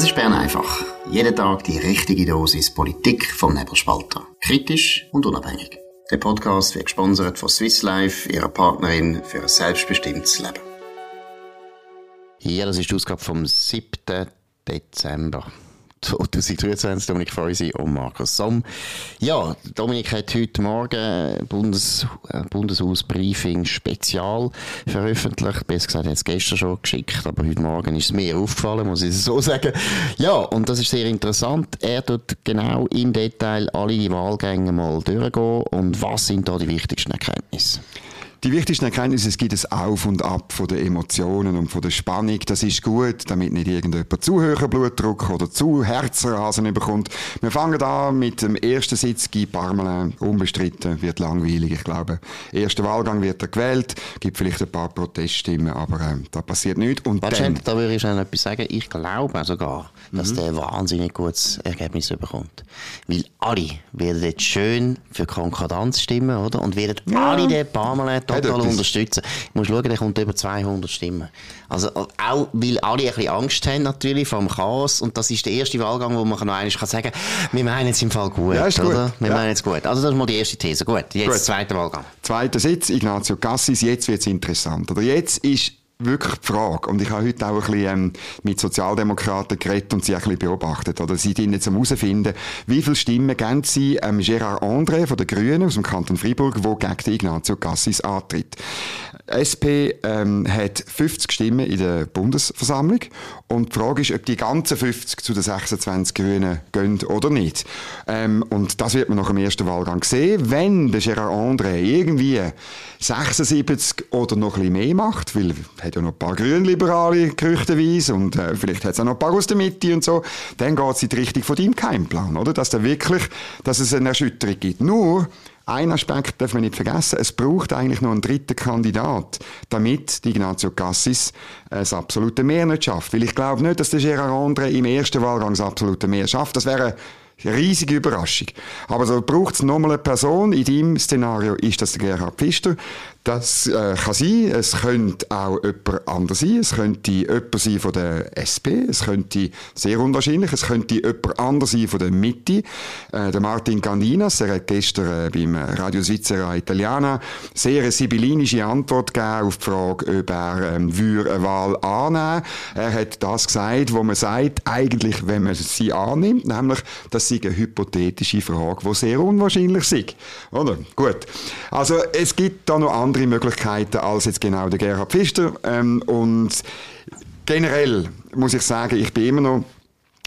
Das ist Bern einfach. Jeden Tag die richtige Dosis Politik vom Nebelspalter. Kritisch und unabhängig. Der Podcast wird gesponsert von Swiss Life, ihrer Partnerin für ein selbstbestimmtes Leben. Ja, das ist die Ausgabe vom 7. Dezember. 2023, Dominik Feusi und Markus Somm. Ja, Dominik hat heute Morgen Bundes, äh, Bundeshausbriefing Spezial veröffentlicht. Besser gesagt, er hat es gestern schon geschickt, aber heute Morgen ist es mir aufgefallen, muss ich es so sagen. Ja, und das ist sehr interessant. Er tut genau im Detail alle die Wahlgänge mal durchgehen und was sind da die wichtigsten Erkenntnisse? Die wichtigsten Erkenntnisse, es gibt ein Auf und Ab von den Emotionen und von der Spannung. Das ist gut, damit nicht irgendjemand zu hohen Blutdruck oder zu Herzrasen bekommt. Wir fangen an mit dem ersten Sitz, Guy Parmelin, unbestritten, wird langweilig. Ich glaube, erster Wahlgang wird er gewählt, gibt vielleicht ein paar Proteststimmen, aber äh, da passiert nichts. Und dann, da würde ich schon etwas sagen. Ich glaube sogar, dass mhm. der wahnsinnig gutes Ergebnis bekommt. Weil alle werden jetzt schön für Konkordanz stimmen, oder? Und werden ja. alle den Parmelin total unterstützen. Ich muss schauen, der kommt über 200 Stimmen. Also auch, weil alle ein bisschen Angst haben natürlich vom Chaos und das ist der erste Wahlgang, wo man noch einmal kann sagen wir meinen es im Fall gut, ja, ist oder? Gut. Wir ja. meinen es gut. Also das ist mal die erste These. Gut, jetzt gut. zweiter Wahlgang. Zweiter Sitz, Ignazio Cassis, jetzt wird es interessant. Oder jetzt ist wirklich die Frage. Und ich habe heute auch ein bisschen ähm, mit Sozialdemokraten geredet und sie ein bisschen beobachtet. Oder sie dienen zum herausfinden, wie viele Stimmen geben sie ähm, Gérard André von den Grünen aus dem Kanton Freiburg, wo gegen Ignazio Cassis antritt. SP ähm, hat 50 Stimmen in der Bundesversammlung und die Frage ist, ob die ganzen 50 zu den 26 Grünen gehen oder nicht. Ähm, und das wird man nach dem ersten Wahlgang sehen. Wenn der Gérard André irgendwie 76 oder noch ein bisschen mehr macht, weil er hat ja noch ein paar Grünliberale gerüchteweise und äh, vielleicht hat es auch noch ein paar aus der Mitte und so, dann geht es in die Richtung von deinem Keimplan, oder? Dass da wirklich, dass es eine Erschütterung gibt. Nur, ein Aspekt darf man nicht vergessen. Es braucht eigentlich noch einen dritten Kandidat, damit die Ignazio Cassis das absolute Mehr nicht schafft. Weil ich glaube nicht, dass der Gérard André im ersten Wahlgang das absolute Mehr schafft. Das wäre riesige Überraschung. Aber so braucht es nochmal eine Person. In deinem Szenario ist das der Gerhard Pfister. Das äh, kann sein, es könnte auch jemand anders sein, es könnte jemand sein von der SP, es könnte, sehr unwahrscheinlich, es könnte jemand anders sein von der Mitte. Äh, der Martin Gandinas, der hat gestern äh, beim Radio Svizzera Italiana sehr eine sibyllinische Antwort gegeben auf die Frage, ob er ähm, eine Wahl annehmen Er hat das gesagt, wo man sagt, eigentlich, wenn man sie annimmt, nämlich, das sei eine hypothetische Frage, die sehr unwahrscheinlich ist. Oder? Gut. Also, es gibt da noch andere Möglichkeiten als jetzt genau der Gerhard Pfister. Ähm, und generell muss ich sagen, ich bin immer noch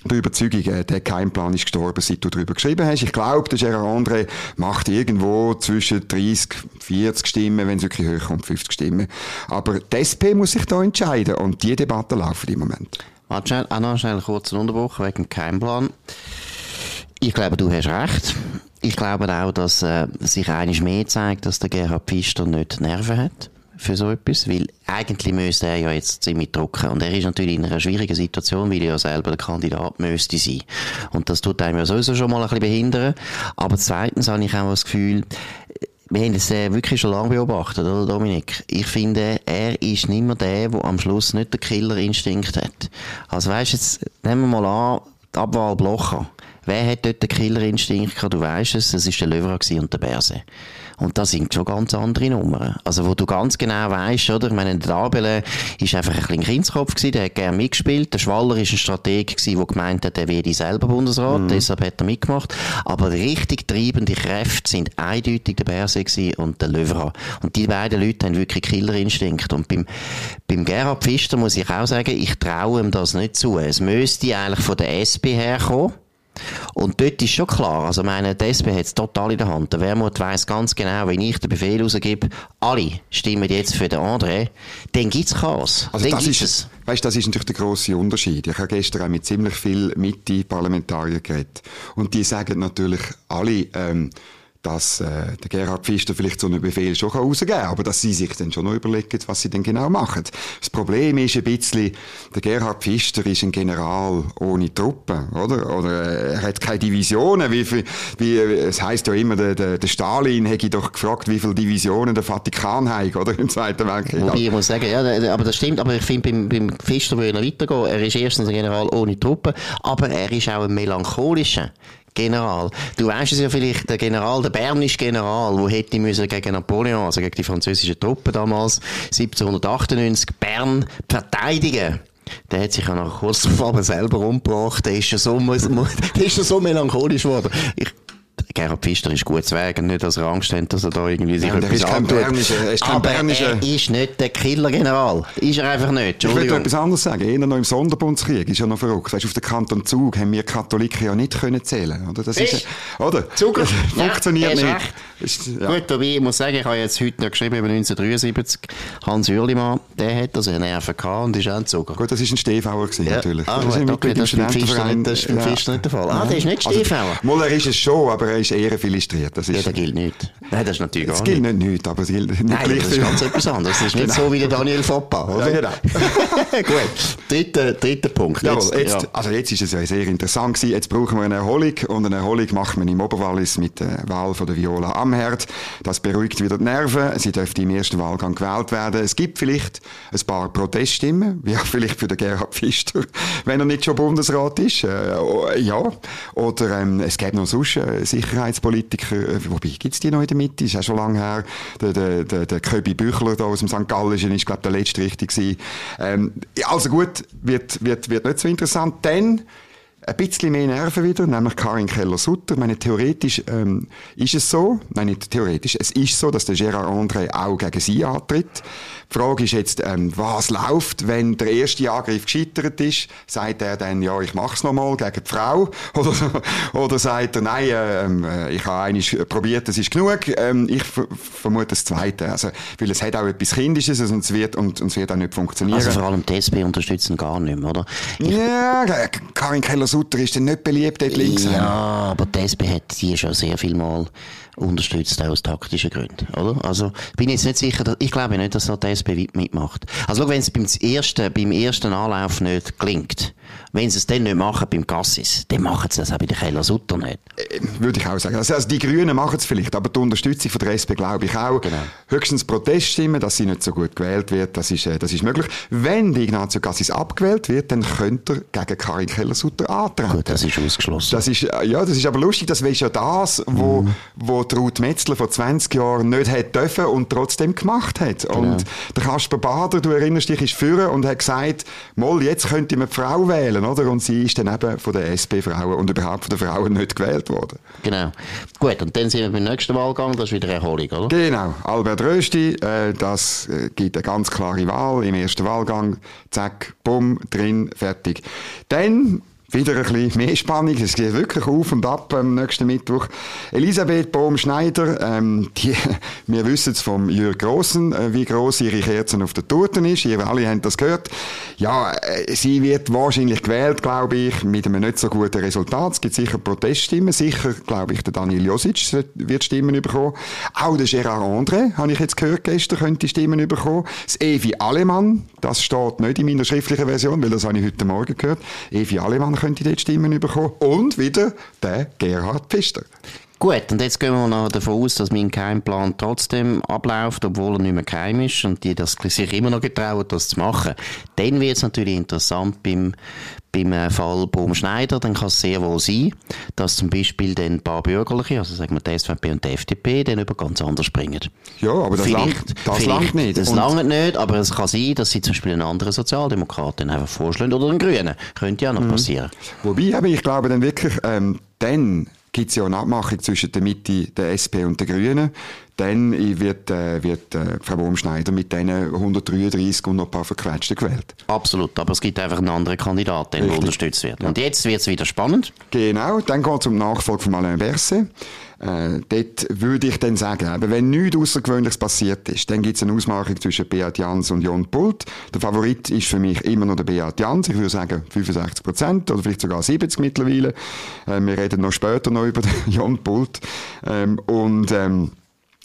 der Überzeugung, äh, der Keimplan ist gestorben, seit du darüber geschrieben hast. Ich glaube, der Gerard André macht irgendwo zwischen 30, 40 Stimmen, wenn es wirklich höher kommt, 50 Stimmen. Aber die SP muss sich da entscheiden und die Debatten laufen im Moment. Auch noch schnell einen kurzen Unterbruch wegen dem Keimplan. Ich glaube, du hast recht. Ich glaube auch, dass äh, sich einiges mehr zeigt, dass der Gerhard Pfister nicht Nerven hat für so etwas, weil eigentlich müsste er ja jetzt ziemlich drucken und er ist natürlich in einer schwierigen Situation, weil er ja selber der Kandidat müsste sein. Und das tut einem ja sowieso schon mal ein bisschen behindern. Aber zweitens habe ich auch das Gefühl, wir haben es äh, wirklich schon lange beobachtet, oder Dominik? Ich finde, er ist nicht mehr der, der am Schluss nicht den Killerinstinkt hat. Also weißt jetzt, nehmen wir mal an, die Abwahl Blocher. Wer hat dort den Killerinstinkt gehabt? Du weißt es, es war der Löwer und der Berse. Und das sind schon ganz andere Nummern. Also, wo du ganz genau weißt, oder? Ich meine, der Dabele ist einfach ein bisschen Kindskopf gewesen, der hat gerne mitgespielt. Der Schwaller ist ein Strateg gewesen, der gemeint hat, er werde selber Bundesrat, mhm. deshalb hat er mitgemacht. Aber richtig treibende Kräfte sind eindeutig der Berse und der Löwer. Und die beiden Leute haben wirklich Killerinstinkt. Und beim, beim Gerhard Pfister muss ich auch sagen, ich traue ihm das nicht zu. Es müsste eigentlich von der SP herkommen. Und dort ist schon klar, also meine, die SP hat es total in der Hand. Der Wermut weiss ganz genau, wenn ich den Befehl rausgebe, alle stimmen jetzt für den André, dann gibt's Chaos. Also dann das gibt's ist, es. Weißt, das ist natürlich der grosse Unterschied. Ich habe gestern auch mit ziemlich viel Mitte-Parlamentariern geredet. Und die sagen natürlich alle, ähm, dass äh, der Gerhard Pfister vielleicht so einen Befehl schon rausgeben kann, aber dass sie sich dann schon noch überlegen, was sie denn genau machen. Das Problem ist ein bisschen, der Gerhard Pfister ist ein General ohne Truppen, oder? Oder äh, er hat keine Divisionen, wie viel, wie, es heißt ja immer, der, der, der Stalin hätte doch gefragt, wie viele Divisionen der Vatikan hat, oder? Im Zweiten Weltkrieg. Wobei, ich muss sagen, ja, aber das stimmt, aber ich finde, beim, beim Pfister würde er weitergehen. Er ist erstens ein General ohne Truppen, aber er ist auch ein melancholischer. General. Du weißt es ja vielleicht, der General, der bernische General, der hätte müssen gegen Napoleon, also gegen die französischen Truppen damals, 1798, Bern verteidigen. Der hat sich ja nach kurz darauf selber umgebracht. Der ist ja so, der ist ja so melancholisch geworden. Ich, Gerhard Pfister ist gut zu wegen, nicht, dass er Angst hat, dass er da irgendwie sich ja, etwas ist bernischer, er ist kein Aber bernischer... er ist nicht der Killergeneral. Ist er einfach nicht. Ich will etwas anderes sagen. Eher noch im Sonderbundskrieg ist ja noch verrückt. Weißt, auf der Kanton Zug haben wir Katholiken ja nicht können zählen. Oder? Das ist, oder? Zug funktioniert ja, nicht. Ist, ja. Gut, aber ich muss sagen, ich habe jetzt heute noch geschrieben über 1973. Hans Uerlimann, der hat also Nerven gehabt und ist auch ein Zuger. Gut, das war ein Stehfauer gewesen, ja. natürlich. Ah, das, gut, okay, das ist beim Pfister nicht, das ist beim Pfister nicht der Fall. Ah, der ist nicht Stehfauer. Also, Moller ist es schon, aber er ist eher illustriert. Das ist, ja, der gilt nicht. Nein, das ist natürlich das gar gilt nicht. nicht, aber es gilt nicht Nein, das ist ganz etwas anderes. Das ist nicht genau. so wie der Daniel Foppa, oder? Ja, genau. Gut. Dritter, dritter Punkt. Jawohl, jetzt, ja. Also jetzt ist es ja sehr interessant gewesen. Jetzt brauchen wir eine Erholung und eine Erholung macht man im Oberwallis mit der Wahl von der Viola Amherd. Das beruhigt wieder die Nerven. Sie dürfte im ersten Wahlgang gewählt werden. Es gibt vielleicht ein paar Proteststimmen, wie auch vielleicht für den Gerhard Pfister, wenn er nicht schon Bundesrat ist. Äh, ja. Oder ähm, es gäbe noch sonst äh, Sicherheitspolitiker, äh, wobei gibt's die noch in der Mitte, ist ja schon lange her. Der, der, der, der Köbi Büchler da aus dem St. Gallischen ist, glaube der letzte richtig. Ähm, also gut, wird, wird, wird nicht so interessant. Dann ein bisschen mehr Nerven wieder, nämlich Karin Keller-Sutter. Meine, theoretisch ähm, ist es so, nein, nicht theoretisch, es ist so, dass der Gérard André auch gegen sie antritt. Die Frage ist jetzt, ähm, was läuft, wenn der erste Angriff gescheitert ist? Sagt er dann, ja, ich mach's nochmal gegen die Frau? Oder, oder sagt er, nein, ähm, äh, ich habe eigentlich probiert, das ist genug. Ähm, ich vermute das Zweite. Also, weil es hat auch etwas Kindisches und es wird, und, und es wird auch nicht funktionieren. Also vor allem die SP unterstützen gar nicht mehr, oder? Ich ja, Karin Keller-Sutter ist dann nicht beliebt dort links. Ja, aber die SP hat sie schon sehr viel Mal unterstützt, auch aus taktischen Gründen, oder? Also, bin jetzt nicht sicher, dass, ich glaube nicht, dass noch die SP mitmacht. Also, wenn es beim ersten, beim ersten Anlauf nicht gelingt, wenn sie es dann nicht machen beim Gassis, dann machen sie das auch bei der Keller Sutter nicht. Äh, würde ich auch sagen. Also, also die Grünen machen es vielleicht, aber die Unterstützung von der SP glaube ich auch. Genau. Höchstens Proteststimmen, dass sie nicht so gut gewählt wird, das ist, äh, das ist möglich. Wenn die Ignazio Gassis abgewählt wird, dann könnte er gegen Karin Keller-Sutter antreten. Gut, das ist ausgeschlossen. Das ist, äh, ja, das ist aber lustig, das wäre ja das, wo, mhm. wo Ruth Metzler vor 20 Jahren nicht hätte dürfen und trotzdem gemacht hat. Genau. Und der Kasper Bader, du erinnerst dich, ist führen und hat gesagt, Moll, jetzt könnte man die Frau wählen, oder? Und sie ist dann eben von der SP-Frauen und überhaupt von den Frauen nicht gewählt worden. Genau. Gut, und dann sind wir beim nächsten Wahlgang, das ist wieder Erholung, oder? Genau. Albert Rösti, äh, das äh, gibt eine ganz klare Wahl im ersten Wahlgang. Zack, bumm, drin, fertig. Dann wieder ein bisschen mehr Spannung. Es geht wirklich auf und ab am nächsten Mittwoch. Elisabeth Bohm-Schneider, ähm, wir wissen es vom Jürg Grossen, äh, wie groß ihre Kerzen auf der Torte ist. Ihr alle habt das gehört. Ja, äh, sie wird wahrscheinlich gewählt, glaube ich, mit einem nicht so guten Resultat. Es gibt sicher Proteststimmen. Sicher, glaube ich, der Daniel Josic wird Stimmen bekommen. Auch der Gérard André, habe ich jetzt gehört gestern, könnte Stimmen bekommen. Das Evi Alemann, das steht nicht in meiner schriftlichen Version, weil das habe ich heute Morgen gehört. Evi Alemann könnte dort Stimmen bekommen. Und wieder der Gerhard Pfister. Gut, und jetzt gehen wir noch davon aus, dass mein Keimplan trotzdem abläuft, obwohl er nicht mehr geheim ist und die das sich immer noch getrauen, das zu machen. Dann wird es natürlich interessant beim, beim äh, Fall Baum-Schneider, dann kann es sehr wohl sein, dass zum Beispiel dann ein paar Bürgerliche, also sagen wir die SVP und die FDP, dann über ganz anders springen. Ja, aber das langt, das langt nicht. Das langt nicht, aber es kann sein, dass sie zum Beispiel einen anderen Sozialdemokraten einfach vorschlagen oder einen Grünen. Könnte ja noch mhm. passieren. Wobei, aber ich glaube dann wirklich, ähm, dann gibt es ja eine Abmachung zwischen der Mitte, der SP und den Grünen. dann wird, äh, wird äh, Frau Wurmschneider mit diesen 133 und noch ein paar Verquetschten gewählt. Absolut, aber es gibt einfach einen anderen Kandidaten, der unterstützt wird. Und jetzt wird es wieder spannend. Genau, dann geht es um Nachfolge von Alain Berset. Äh, dort würde ich dann sagen, aber wenn nichts Außergewöhnliches passiert ist, dann gibt es eine Ausmachung zwischen Beat Jans und Jon Pult. Der Favorit ist für mich immer noch der Beat Jans. Ich würde sagen 65 Prozent oder vielleicht sogar 70 mittlerweile. Äh, wir reden noch später noch über den Jon Pult. Ähm, und ähm,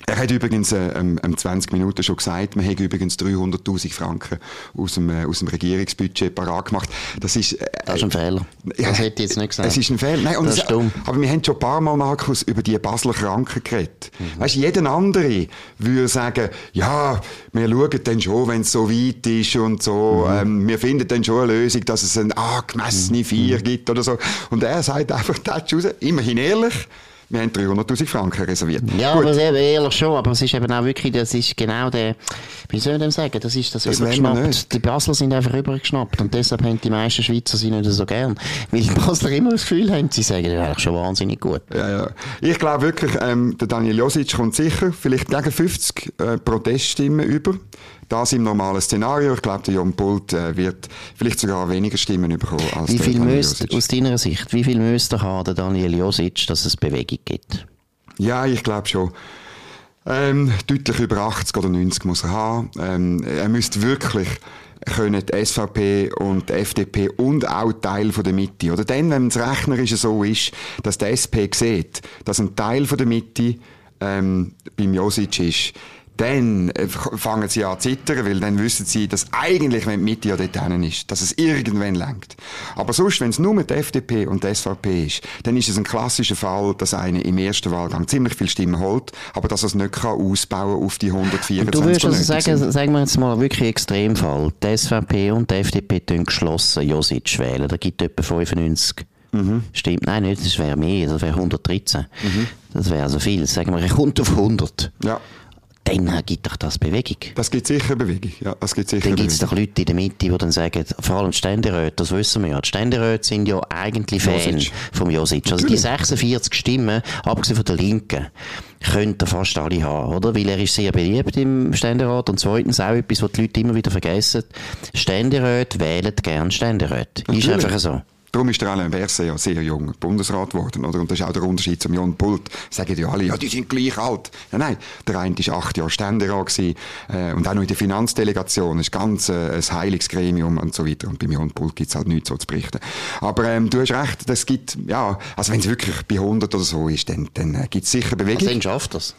er hat übrigens äh, ähm, 20 Minuten schon gesagt, man hätte übrigens 300.000 Franken aus dem, äh, aus dem Regierungsbudget parat gemacht. Das ist, äh, das ist ein Fehler. Das hätte ich jetzt nicht gesagt. Es ist ein Fehler. Nein, das ist dumm. Aber wir haben schon ein paar Mal, Markus, über die Basler Kranken geredet. Mhm. Weißt, jeder andere würde sagen, ja, wir schauen dann schon, wenn es so weit ist und so, mhm. ähm, wir finden dann schon eine Lösung, dass es ein angemessene mhm. Vier gibt oder so. Und er sagt einfach, das raus, immerhin ehrlich, wir haben 300'000 Franken reserviert. Ja, Gut. aber eben, ehrlich schon, aber es ist eben auch wirklich, das ist genau der, wie soll ich dem sagen, das ist das, das übergeschnappt. Die Basler sind einfach übergeschnappt und deshalb haben die meisten Schweizer sie nicht so gern. Weil die Basler immer das Gefühl haben, sie sagen, das ist eigentlich schon wahnsinnig gut. Ja, ja. Ich glaube wirklich, ähm, der Daniel Josic kommt sicher vielleicht gegen 50 äh, Proteststimmen über. Das im normalen Szenario. Ich glaube, der Jon Pult äh, wird vielleicht sogar weniger Stimmen bekommen als wie viel der Daniel müsst, Aus deiner Sicht, wie viel müsste haben der Daniel Josic, dass es Bewegung gibt? Ja, ich glaube schon. Ähm, deutlich über 80 oder 90 muss er haben. Ähm, er müsste wirklich können die SVP und die FDP und auch Teil von der Mitte. Oder dann, wenn es rechnerisch so ist, dass die SP sieht, dass ein Teil von der Mitte ähm, beim Josic ist, dann äh, fangen sie an zu zittern, weil dann wissen sie, dass eigentlich, wenn die Mitte ja dort hinten ist, dass es irgendwann lenkt. Aber sonst, wenn es nur mit der FDP und der SVP ist, dann ist es ein klassischer Fall, dass einer im ersten Wahlgang ziemlich viel Stimmen holt, aber dass er es nicht kann ausbauen auf die 124 und Du würdest also sagen, sagen wir jetzt mal wirklich Extremfall, die SVP und die FDP tun geschlossen Josic wählen, da gibt es etwa 95 Mhm. Stimmt, nein, nicht, das wäre mehr, das wäre 113. Mhm. Das wäre also viel. Sagen wir, ich kommt auf 100. Ja dann gibt doch das Bewegung. Das gibt sicher Bewegung, ja, das gibt sicher Dann gibt es doch Leute in der Mitte, die dann sagen, vor allem die Ständeräte, das wissen wir ja, die Ständeräte sind ja eigentlich Fan vom Josic. Also die 46 Stimmen, abgesehen von der Linken, könnte er fast alle haben, oder? Weil er ist sehr beliebt im Ständerat und zweitens auch etwas, was die Leute immer wieder vergessen, Ständeräte wählen gern Ständeräte. Ist einfach so. Darum ist der Alain Berset ja sehr jung Bundesrat geworden, oder? Und das ist auch der Unterschied zum Jon Pult. Sagen ja alle, ja, die sind gleich alt. Ja, nein, der eine war acht Jahre Ständerat gewesen, äh, und auch noch in der Finanzdelegation. Das ist ganz äh, ein heiliges Gremium und so weiter. Und beim Jon Pult gibt's halt nichts so zu berichten. Aber ähm, du hast recht, das gibt, ja, also wenn es wirklich bei 100 oder so ist, dann, dann äh, gibt's sicher Bewegung. Also dann schafft das.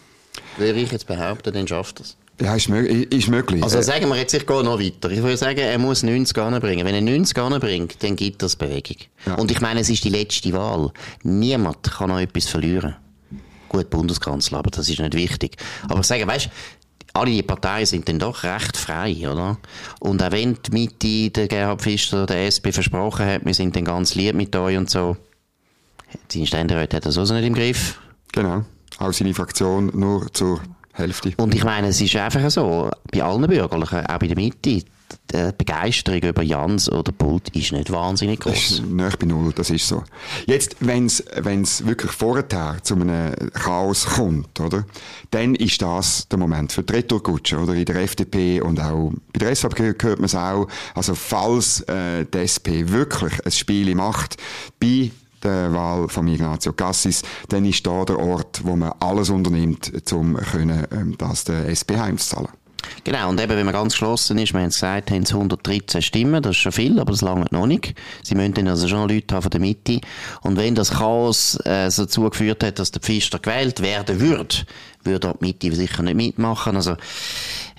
Würde ich jetzt behaupten, dann schafft das. Ja, ist, möglich. Ist möglich. Also sagen wir jetzt, ich gehe noch weiter. Ich würde sagen, er muss 90 bringen. Wenn er 90 bringt, dann gibt das Bewegung. Ja. Und ich meine, es ist die letzte Wahl. Niemand kann noch etwas verlieren. Gut, Bundeskanzler, aber das ist nicht wichtig. Aber ich sage, weißt alle die Parteien sind dann doch recht frei, oder? Und auch wenn die Mitte, der Gerhard Pfister, der SP versprochen hat, wir sind dann ganz lieb mit euch und so, seine Ständeräte hat das auch nicht im Griff. Genau. Auch seine Fraktion nur zur Hälfte. Und ich meine, es ist einfach so, bei allen Bürgerlichen, auch bei der Mitte, die Begeisterung über Jans oder Pult ist nicht wahnsinnig groß. Nicht bei Null, das ist so. Jetzt, wenn es wirklich vorher zu einem Chaos kommt, oder, dann ist das der Moment für die Retourkutsche, oder? In der FDP und auch bei der SVP hört man es auch. Also, falls äh, die SP wirklich ein Spiel macht, bei der Wahl von Ignazio Cassis, dann ist da der Ort, wo man alles unternimmt, um können, ähm, das der SP heimzuzahlen. Genau, und eben, wenn man ganz geschlossen ist, wir haben es gesagt, haben es 113 Stimmen, das ist schon viel, aber das lange noch nicht. Sie müssen also schon Leute haben von der Mitte. Und wenn das Chaos äh, so zugeführt hat, dass der Pfister gewählt werden würde, würde die Mitte sicher nicht mitmachen. Also,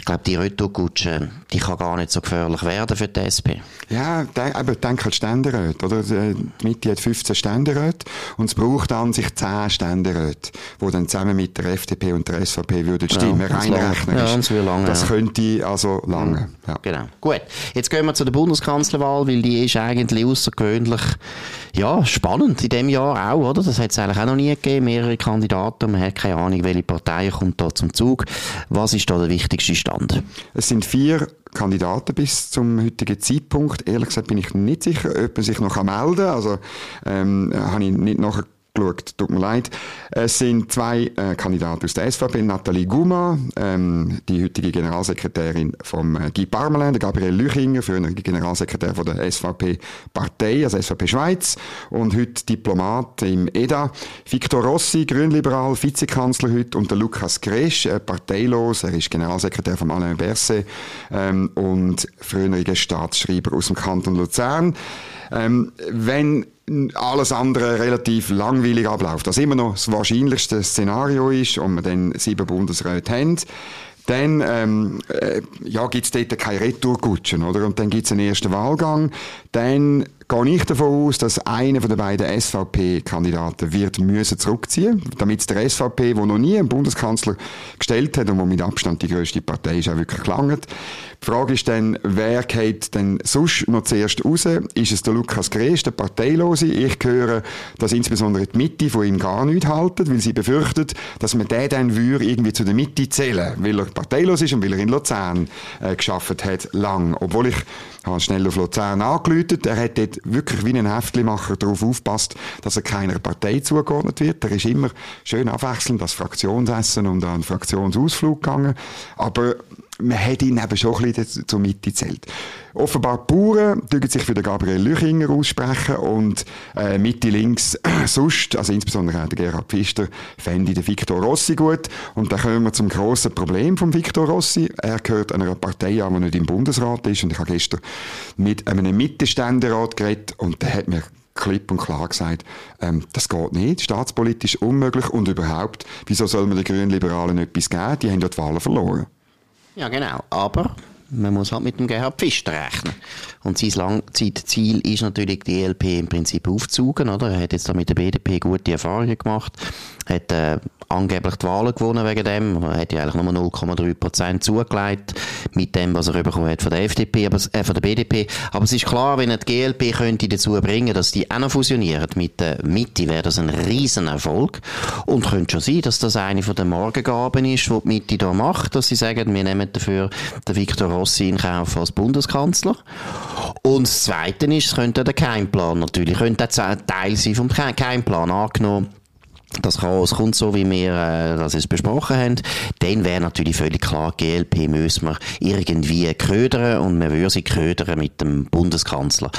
ich glaube, die Retourkutsche, die kann gar nicht so gefährlich werden für die SP. Ja, aber denk halt Ständeräte, oder? Die Mitte hat 15 Ständeräte und es braucht an sich 10 Ständeräte, die dann zusammen mit der FDP und der SVP würden Stimmen ja, reinrechnen. Ja, das, lange, das könnte also lange. Ja. Genau. Gut. Jetzt gehen wir zu der Bundeskanzlerwahl, weil die ist eigentlich außergewöhnlich, ja, spannend in dem Jahr auch, oder? Das hat es eigentlich auch noch nie gegeben, mehrere Kandidaten. Man hat keine Ahnung, welche Partei kommt da zum Zug. Was ist da der wichtigste Stand? Es sind vier Kandidaten bis zum heutigen Zeitpunkt. Ehrlich gesagt bin ich nicht sicher, ob man sich noch melden kann. Also ähm, habe ich nicht nachher geschaut. Tut mir leid. Es sind zwei äh, Kandidaten aus der SVP, Nathalie Guma, ähm, die heutige Generalsekretärin vom äh, Guy Parmelin, Gabriel Lüchinger, frühere Generalsekretär von der SVP-Partei, also SVP Schweiz, und heute Diplomat im EDA. Victor Rossi, Grünliberal, Vizekanzler heute, und der Lukas Gresch, äh, parteilos, er ist Generalsekretär von Alain Berset ähm, und früherer Staatsschreiber aus dem Kanton Luzern. Ähm, wenn alles andere relativ langweilig abläuft, was immer noch das wahrscheinlichste Szenario ist und wir dann sieben Bundesräte haben, dann ähm, äh, ja, gibt es dort keine Retourkutschen, oder? Und dann gibt es einen ersten Wahlgang. Dann gehe ich davon aus, dass einer von den beiden SVP-Kandidaten wird müssen zurückziehen, damit der SVP, wo noch nie einen Bundeskanzler gestellt hat und wo mit Abstand die größte Partei ist, auch wirklich gelangt. Die Frage ist dann, wer geht denn sonst noch zuerst raus? Ist es der Lukas Gresch, der Parteilose? Ich höre, dass insbesondere die Mitte von ihm gar nichts halten, weil sie befürchtet, dass man den dann würde irgendwie zu der Mitte zählen, weil er parteilos ist und weil er in Luzern äh, geschafft hat, lang. Obwohl ich habe schnell auf Luzern angeläutet. Er hat dort wirklich wie ein Heftlimacher darauf aufpasst, dass er keiner Partei zugeordnet wird. Er ist immer schön abwechselnd das Fraktionsessen und an Fraktionsausflug gegangen. Aber man hat ihn eben schon ein bisschen zur Mitte gezählt. Offenbar die Bauern dürfen sich für den Gabriel Lüchinger aussprechen und äh, Mitte links sonst, also insbesondere auch der Gerhard Pfister, fände den Victor Rossi gut. Und dann kommen wir zum grossen Problem von Victor Rossi. Er gehört einer Partei an, die nicht im Bundesrat ist. Und ich habe gestern mit einem Mittelständerat geredet und der hat mir klipp und klar gesagt, ähm, das geht nicht, staatspolitisch unmöglich und überhaupt, wieso soll man den Grünen Liberalen etwas geben? Die haben ja die Wahlen verloren. Ja, genau. Aber man muss halt mit dem Gerhard Pfister rechnen. Und sein Langzeitziel ist natürlich, die ELP im Prinzip aufzugen, oder? Er hat jetzt da mit der BDP gute Erfahrungen gemacht, hat äh, angeblich die Wahlen gewonnen wegen dem. Er hat ja eigentlich nur 0,3 Prozent zugelegt mit dem, was er bekommen hat von der FDP, aber, äh, von der BDP. Aber es ist klar, wenn er die GLP könnte dazu bringen, dass die auch noch fusionieren mit der Mitte, wäre das ein Riesenerfolg. Und könnte schon sein, dass das eine von den Morgengaben ist, die die Mitte da macht, dass sie sagen, wir nehmen dafür den Viktor Rossi in Kauf als Bundeskanzler. Und das Zweite ist, es könnte der Keimplan natürlich, könnte ein Teil sein vom Keimplan angenommen das Chaos kommt so, wie wir äh, das jetzt besprochen haben, dann wäre natürlich völlig klar, GLP müssen wir irgendwie ködern und wir würden sie ködern mit dem Bundeskanzler.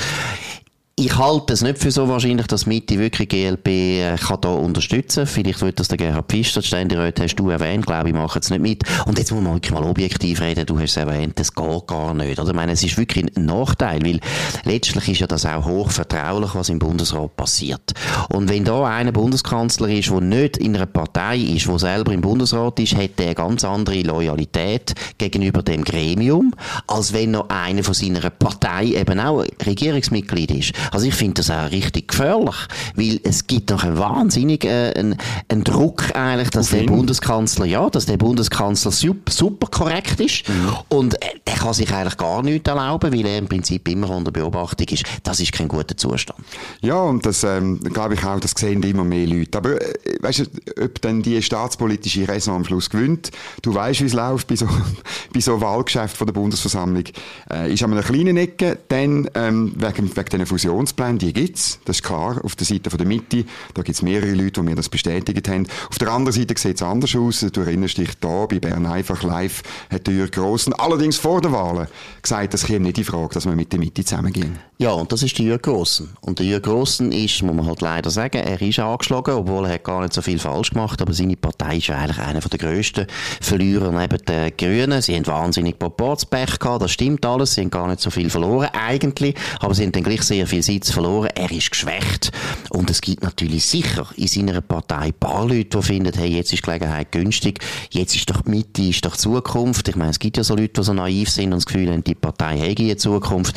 Ich halte es nicht für so wahrscheinlich, dass Mitte wirklich GLP äh, kann da unterstützen. Vielleicht wird das der Gerhard Pfister, Ständerat, hast du erwähnt, glaube ich, macht es nicht mit. Und jetzt muss man wirklich mal objektiv reden. Du hast es erwähnt, das geht gar nicht. Oder? Ich meine, es ist wirklich ein Nachteil, weil letztlich ist ja das auch hoch vertraulich, was im Bundesrat passiert. Und wenn da einer Bundeskanzler ist, der nicht in einer Partei ist, der selber im Bundesrat ist, hat er eine ganz andere Loyalität gegenüber dem Gremium, als wenn noch einer von seiner Partei eben auch Regierungsmitglied ist. Also ich finde das auch richtig gefährlich, weil es gibt noch einen wahnsinnigen äh, einen, einen Druck eigentlich, dass Auf der ihn. Bundeskanzler, ja, dass der Bundeskanzler super, super korrekt ist mhm. und äh, der kann sich eigentlich gar nichts erlauben, weil er im Prinzip immer unter Beobachtung ist. Das ist kein guter Zustand. Ja, und das ähm, glaube ich auch, das sehen immer mehr Leute. Aber äh, weißt du, ob dann die staatspolitische Raison am Schluss gewinnt, du weißt, wie es läuft bei so, bei so Wahlgeschäften von der Bundesversammlung, äh, ist an einer kleinen Ecke, dann ähm, wegen, wegen diesen Fusionen Aktionspläne, die gibt's, das ist klar, auf der Seite von der Mitte, da gibt's mehrere Leute, die mir das bestätigt haben. Auf der anderen Seite sieht's anders aus, du erinnerst dich da, bei Bern einfach live, hat der Jürg Grossen, allerdings vor der Wahlen, gesagt, es käme nicht die Frage, dass wir mit der Mitte zusammengehen. Ja, und das ist der Jürg Grossen. Und der Jürg Grossen ist, muss man halt leider sagen, er ist angeschlagen, obwohl er hat gar nicht so viel falsch gemacht, aber seine Partei ist eigentlich einer der grössten Verlierer neben den Grünen. Sie haben wahnsinnig Proportspech gehabt, das stimmt alles, sie haben gar nicht so viel verloren eigentlich, aber sie haben dann gleich sehr viel Sitz verloren. Er ist geschwächt. Und es gibt natürlich sicher in seiner Partei ein paar Leute, die finden, hey, jetzt ist die Gelegenheit günstig, jetzt ist doch die Mitte, ist doch Zukunft. Ich meine, es gibt ja so Leute, die so naiv sind und das Gefühl haben, die Partei hätte eine Zukunft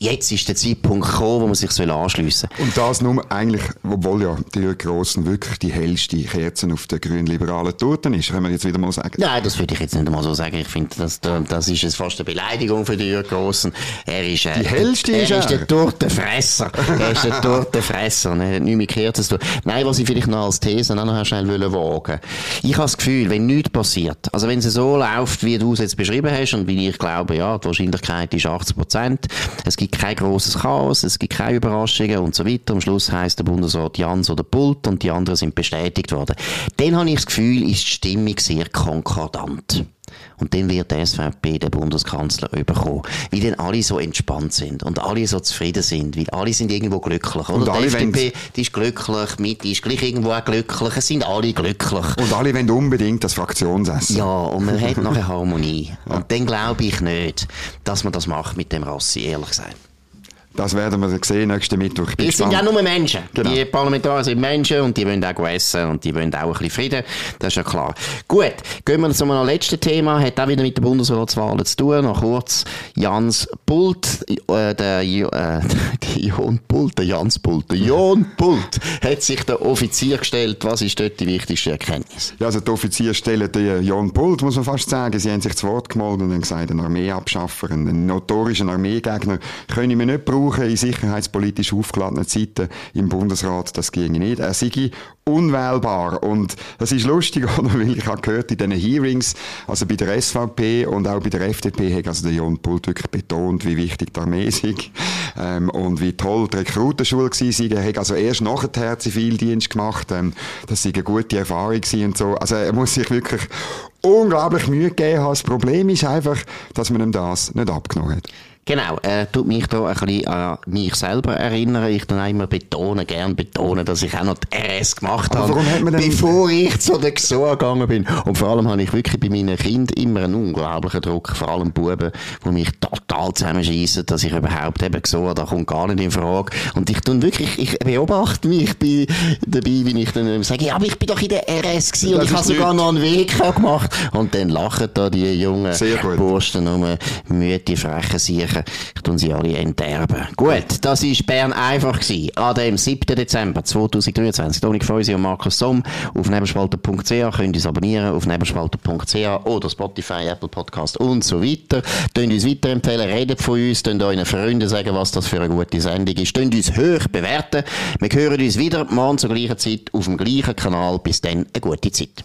jetzt ist der Zeitpunkt gekommen, wo man sich anschliessen soll. Und das nur eigentlich, obwohl ja die Grossen wirklich die hellste Kerze auf der grün-liberalen Torte ist, können wir jetzt wieder mal sagen. Nein, das würde ich jetzt nicht einmal so sagen. Ich finde, das, das ist fast eine Beleidigung für die Grossen. Er ist, äh, die hellste er, ist er. ist der Tortenfresser. er ist der Tortenfresser. er hat nichts mit Kerzen zu tun. Nein, was ich vielleicht noch als These noch schnell wagen Ich habe das Gefühl, wenn nichts passiert, also wenn es so läuft, wie du es jetzt beschrieben hast, und wie ich glaube, ja, die Wahrscheinlichkeit ist 80 Prozent, es gibt gibt kein grosses Chaos, es gibt keine Überraschungen und so weiter. Am Schluss heisst der Bundesrat Jans oder Pult und die anderen sind bestätigt worden. Dann habe ich das Gefühl, ist die Stimmung sehr konkordant. Und dann wird die SVP den Bundeskanzler überkommen. Weil dann alle so entspannt sind und alle so zufrieden sind, weil alle sind irgendwo glücklich. Oder? Und die FDP, die ist glücklich, Mitte ist gleich irgendwo auch glücklich, es sind alle glücklich. Und alle wollen unbedingt das Fraktionsessen. Ja, und man hat noch eine Harmonie. Ja. Und dann glaube ich nicht, dass man das macht mit dem Rassi, ehrlich gesagt. Das werden wir sehen nächsten Mittwoch. Die sind ja nur Menschen. Genau. Die Parlamentarier sind Menschen und die wollen auch essen und die wollen auch ein bisschen Frieden. Das ist ja klar. Gut, gehen wir zu einem letzten Thema. Hat auch wieder mit der Bundesratswahlen zu tun. Noch kurz. Jans Pult, äh, der, äh, Jon Pult, der Jans Pult, der Jon Pult hat sich der Offizier gestellt. Was ist dort die wichtigste Erkenntnis? Ja, also die Offizier stellen den Jon Pult, muss man fast sagen. Sie haben sich zu Wort gemeldet und haben gesagt, ein Armeeabschaffer, ein notorischer Armeegegner, können wir nicht brauchen brauchen in sicherheitspolitisch aufgeladenen Zeiten im Bundesrat, das ginge nicht. Er sei unwählbar. Und das ist lustig, oder? Weil ich habe gehört in diesen Hearings, also bei der SVP und auch bei der FDP, hat also der Jon Pult wirklich betont, wie wichtig die Armee ist ähm, und wie toll die Rekrutenschule war. Er hat also erst nachher Zivildienst gemacht. Ähm, das sei eine gute Erfahrung und so. Also er muss sich wirklich unglaublich Mühe geben haben. Das Problem ist einfach, dass man ihm das nicht abgenommen hat. Genau, er tut mich da ein bisschen an mich selber erinnern. Ich dann immer betonen, gern betonen, dass ich auch noch die RS gemacht habe, bevor ich zu der XOA gegangen bin. Und vor allem habe ich wirklich bei meinen Kindern immer einen unglaublichen Druck, vor allem Buben, die mich total zusammenschießen, dass ich überhaupt eben XOA, da kommt gar nicht in Frage. Und ich tue wirklich, ich beobachte mich bei, dabei, wie ich dann sage, ja, aber ich bin doch in der RS gewesen und ich habe sogar noch einen Weg gemacht. Und dann lachen da die jungen Burschen um, müde, freche Sicher sagen, ich tun sie alle enterben. Gut, das war Bern einfach gewesen. An dem 7. Dezember 2023. Dominik Feusi und Markus Somm auf nebenspalter.ch könnt ihr uns abonnieren auf nebenspalter.ch oder Spotify, Apple Podcast und so weiter. Könnt uns weiterempfehlen, redet von uns, könnt euren Freunden sagen, was das für eine gute Sendung ist. Könnt uns hoch bewerten. Wir hören uns wieder morgen zur gleichen Zeit auf dem gleichen Kanal. Bis dann, eine gute Zeit.